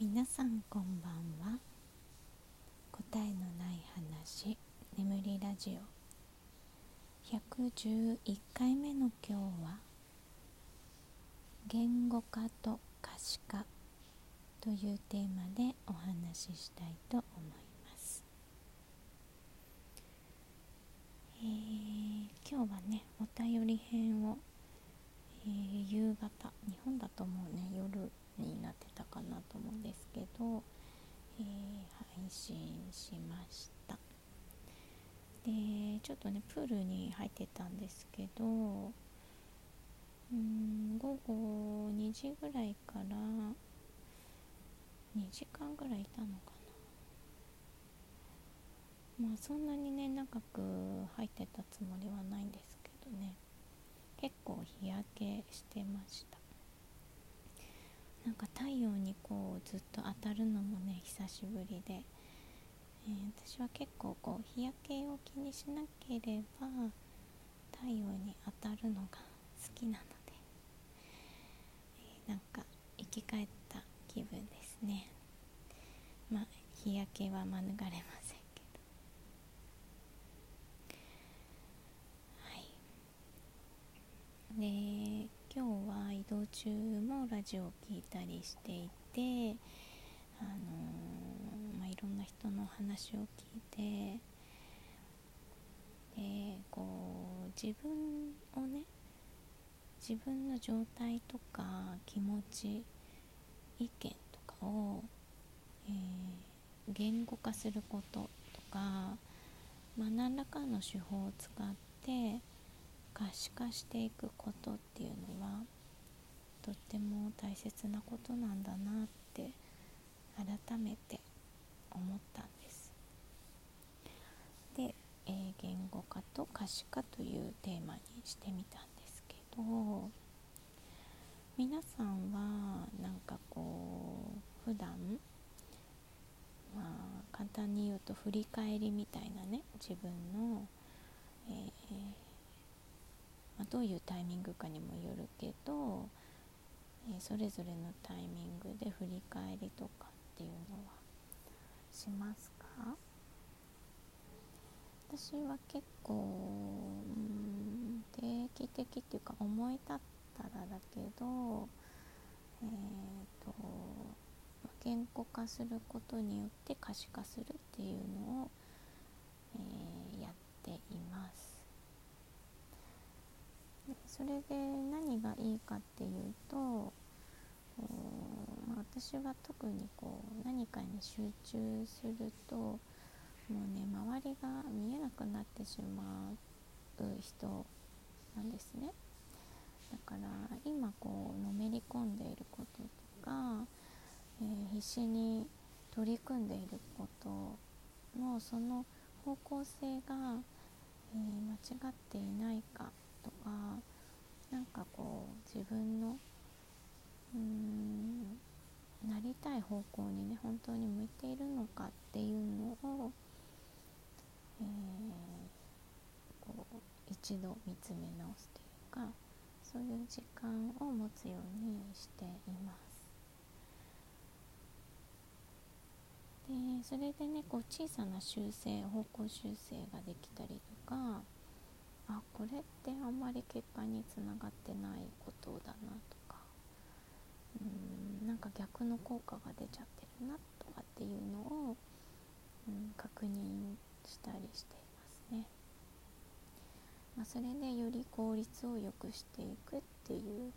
皆さんこんばんは。答えのない話眠りラジオ。111回目の今日は言語化と可視化というテーマでお話ししたいと思います。えー、今日はねお便り編を、えー、夕方日本だともうね夜。になってたかなと思うんですけど、えー、配信しました。でちょっとねプールに入ってたんですけどうん午後2時ぐらいから2時間ぐらいいたのかな。まあそんなにね長く入ってたつもりはないんですけどね。結構日焼けしてました。なんか太陽にこうずっと当たるのもね久しぶりで、えー、私は結構こう日焼けを気にしなければ太陽に当たるのが好きなので、えー、なんか生き返った気分ですね。まあ日焼けは免れませんけど。はい。で今日は移動中もラジオを聴いたりしていて、あのー、まあ、いろんな人の話を聞いてでこう自分をね自分の状態とか気持ち意見とかを、えー、言語化することとか、まあ、何らかの手法を使って可視化していくことっていうのはとっても大切なことなんだなって改めて思ったんです。で、えー、言語化と可視化というテーマにしてみたんですけど皆さんはなんかこう普段まあ簡単に言うと振り返りみたいなね自分の、えーまあ、どういうタイミングかにもよるけど、えー、それぞれのタイミングで振り返りとかっていうのはしますか？私は結構、うん、定期的っていうか思い立ったらだけどえっ、ー、と言語化することによって可視化するっていうのを、えー、やっていますそれで何がいいかっていうとまあ、私は特にこう何かに集中するともうね周りが見えなくなってしまう人なんですね。だから今こうのめり込んでいることとか、えー、必死に取り組んでいることのその方向性が、えー、間違っていないかとかなんかこう自分のうんなりたい方向にね本当に向いているのかっていうのを、えー、こう一度見つめ直すというかそういう時間を持つようにしています。でそれでねこう小さな修正方向修正ができたりとかあこれってあんまり結果につながってないことだなとかうんなんか逆の効果が出ちゃってるなとかっていうのを、うん、確認したりしていますね。まあ、それでより効率を良くしていくっていう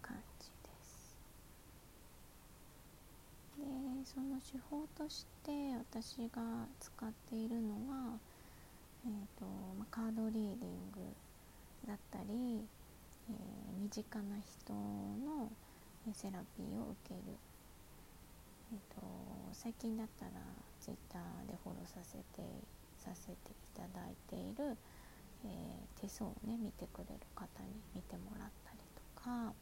感じです。でその手法として私が使っているのはえーとまあ、カードリーディングだったり、えー、身近な人のセラピーを受ける、えーと、最近だったら Twitter でフォローさせてさせていただいている、えー、手相をね見てくれる方に見てもらったりとか。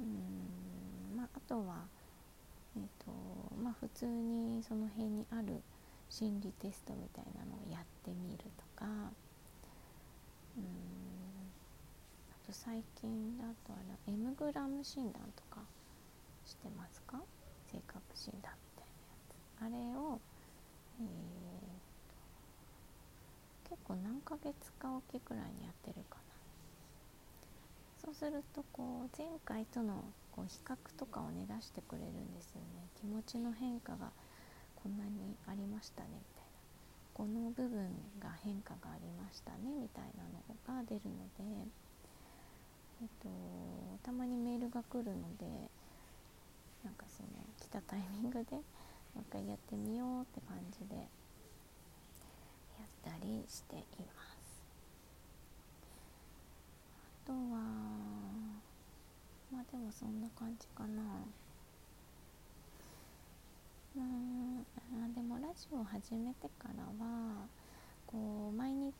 うん、まあ、あとは、えーとまあ、普通にその辺にある心理テストみたいなのをやってみるとかうんあと最近だとあの M グラム診断とかしてますか？性格診断みたいなやつ。あれを、えー、結構何ヶ月かおきくらいにやってるかな。そうするとこう前回とのこう比較とかをね出してくれるんですよね。気持ちの変化がこんなにありましたねみたいな。この部分が変化がありましたねみたいなのが出るので、えっと、たまにメールが来るのでなんかその来たタイミングでもう一回やってみようって感じでやったりしています。あとはまあでもそんな感じかな。うん。あでもラジオを始めてからはこう毎日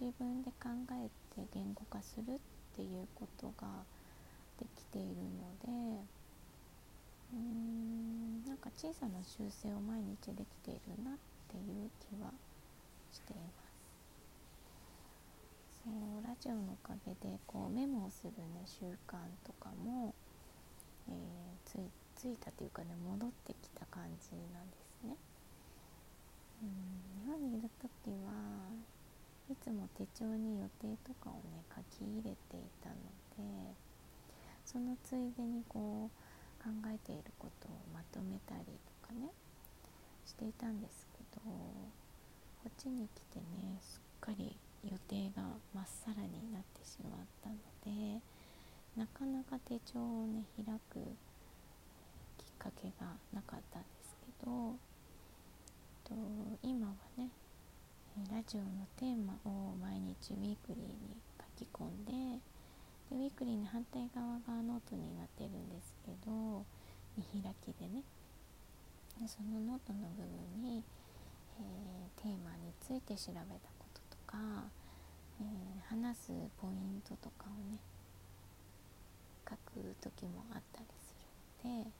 自分で考えて言語化するっていうことができているのでうーんなんか小さな修正を毎日できているなっていう気はしています。そうラジオのおかげでこうメモをするね習慣とかも、えー、ついついたというかね戻ってきた感じなんですね。うん日本にいる時はいつも手帳に予定とかをね書き入れていたのでそのついでにこう考えていることをまとめたりとかねしていたんですけどこっちに来てねすっかり予定がまっさらになってしまったのでなかなか手帳をね開くきっかけがなかったんですけどと今はねラジオのテーマを毎日ウィークリーに書き込んででウィークリーの反対側がノートになってるんですけど見開きでね。でそのノートの部分に、えー、テーマについて調べたこととか、えー、話すポイントとかをね書く時もあったりするので、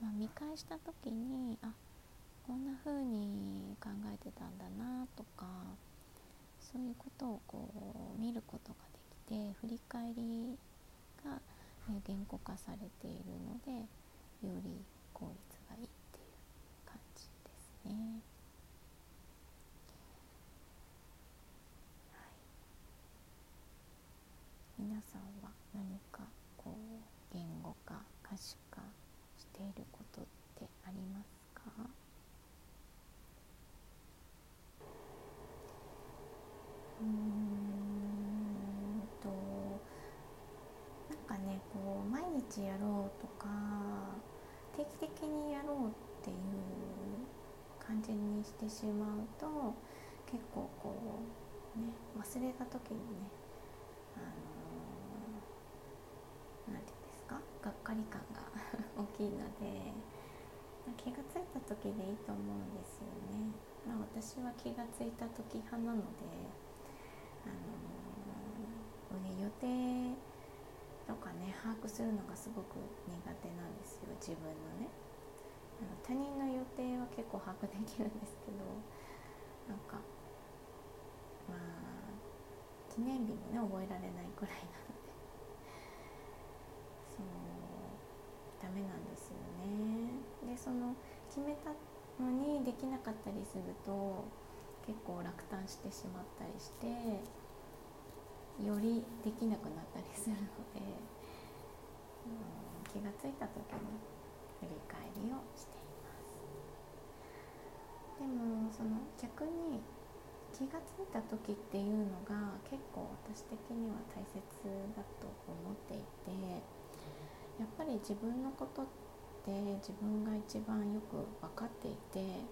まあ、見返した時にあこんな風に考えてたんだなとかそういうことをこう見ることができて振り返りが、ね、言語化されているのでより効率がいいっていう感じですね。皆さんは何かこう言語化可視化ていることってありますか？うんとなんかねこう毎日やろうとか定期的にやろうっていう感じにしてしまうと結構こうね忘れた時にねあのー、て言うんですか？がっかり感きいので気がついた時でいいと思うんですよね。まあ、私は気がついた時派なのであのね、予定とかね把握するのがすごく苦手なんですよ。自分のね。あの他人の予定は結構把握できるんですけどなんかまあ記念日もね覚えられないくらいなのでそうダメなんですよね。でその決めたのにできなかったりすると結構落胆してしまったりしてよりできなくなったりするので、うん、気がついた時に振り返りをしています。でもその逆に気がついた時っていうのが結構私的には大切だと思っていてやっぱり自分のことって自分が一番よく分かっていて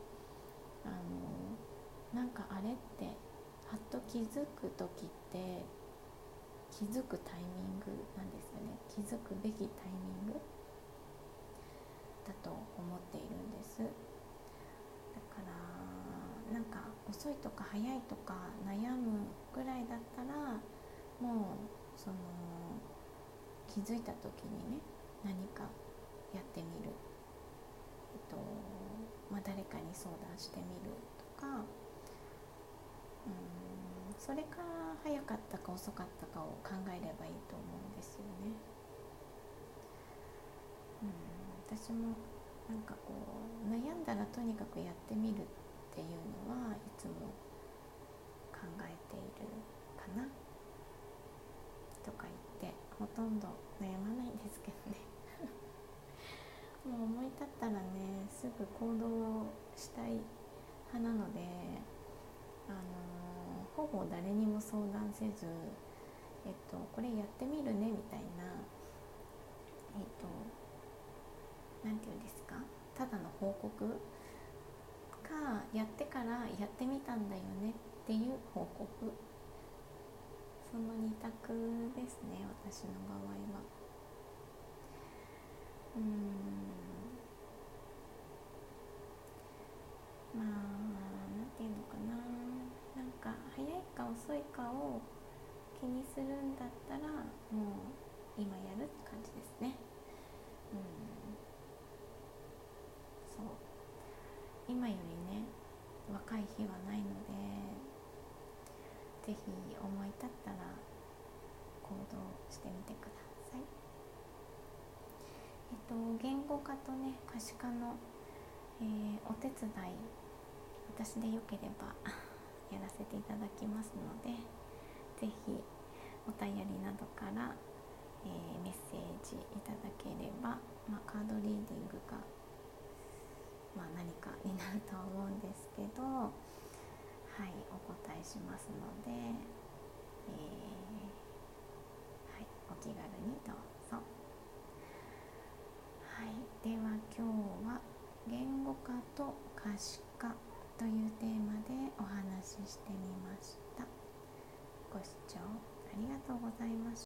あのなんかあれってはっと気づく時って気づくタイミングなんですよね。気づくべきタイミングだと思っているんです。だからなんか遅いとか早いとか悩むぐらいだったらもうその気づいた時にね何かやってみる、えっとまあ、誰かに相談してみるとかうんそれか早かったか遅かったかを考えればいいと思うんですよね。うん私もなんかこう悩んだらとにかくやってみるっていうのはいつも考えているかなとか言ってほとんど悩まないんですけどね。もう思い立ったらねすぐ行動したい派なのであのほぼ誰にも相談せずえっとこれやってみるねみたいなえっと何て言うんですか？ただの報告？かやってからやってみたんだよねっていう報告。その2択ですね私の場合は。うん。まあ何て言うのかな。なんか早いか遅いかを気にするんだったらもう今やるって感じですね。うん。そう。今よりね若い日はないので。是非思い立ったら行動してみてください。えっと言語化とね可視化の、えー、お手伝い私でよければ やらせていただきますので是非お便りなどから、えー、メッセージいただければ、まあ、カードリーディングが、まあ、何かになるとは思うんですけどはいお答えしますので、えー、はい、お気軽にどうぞ。はい、では今日は言語化と可視化というテーマでお話ししてみました。ご視聴ありがとうございました。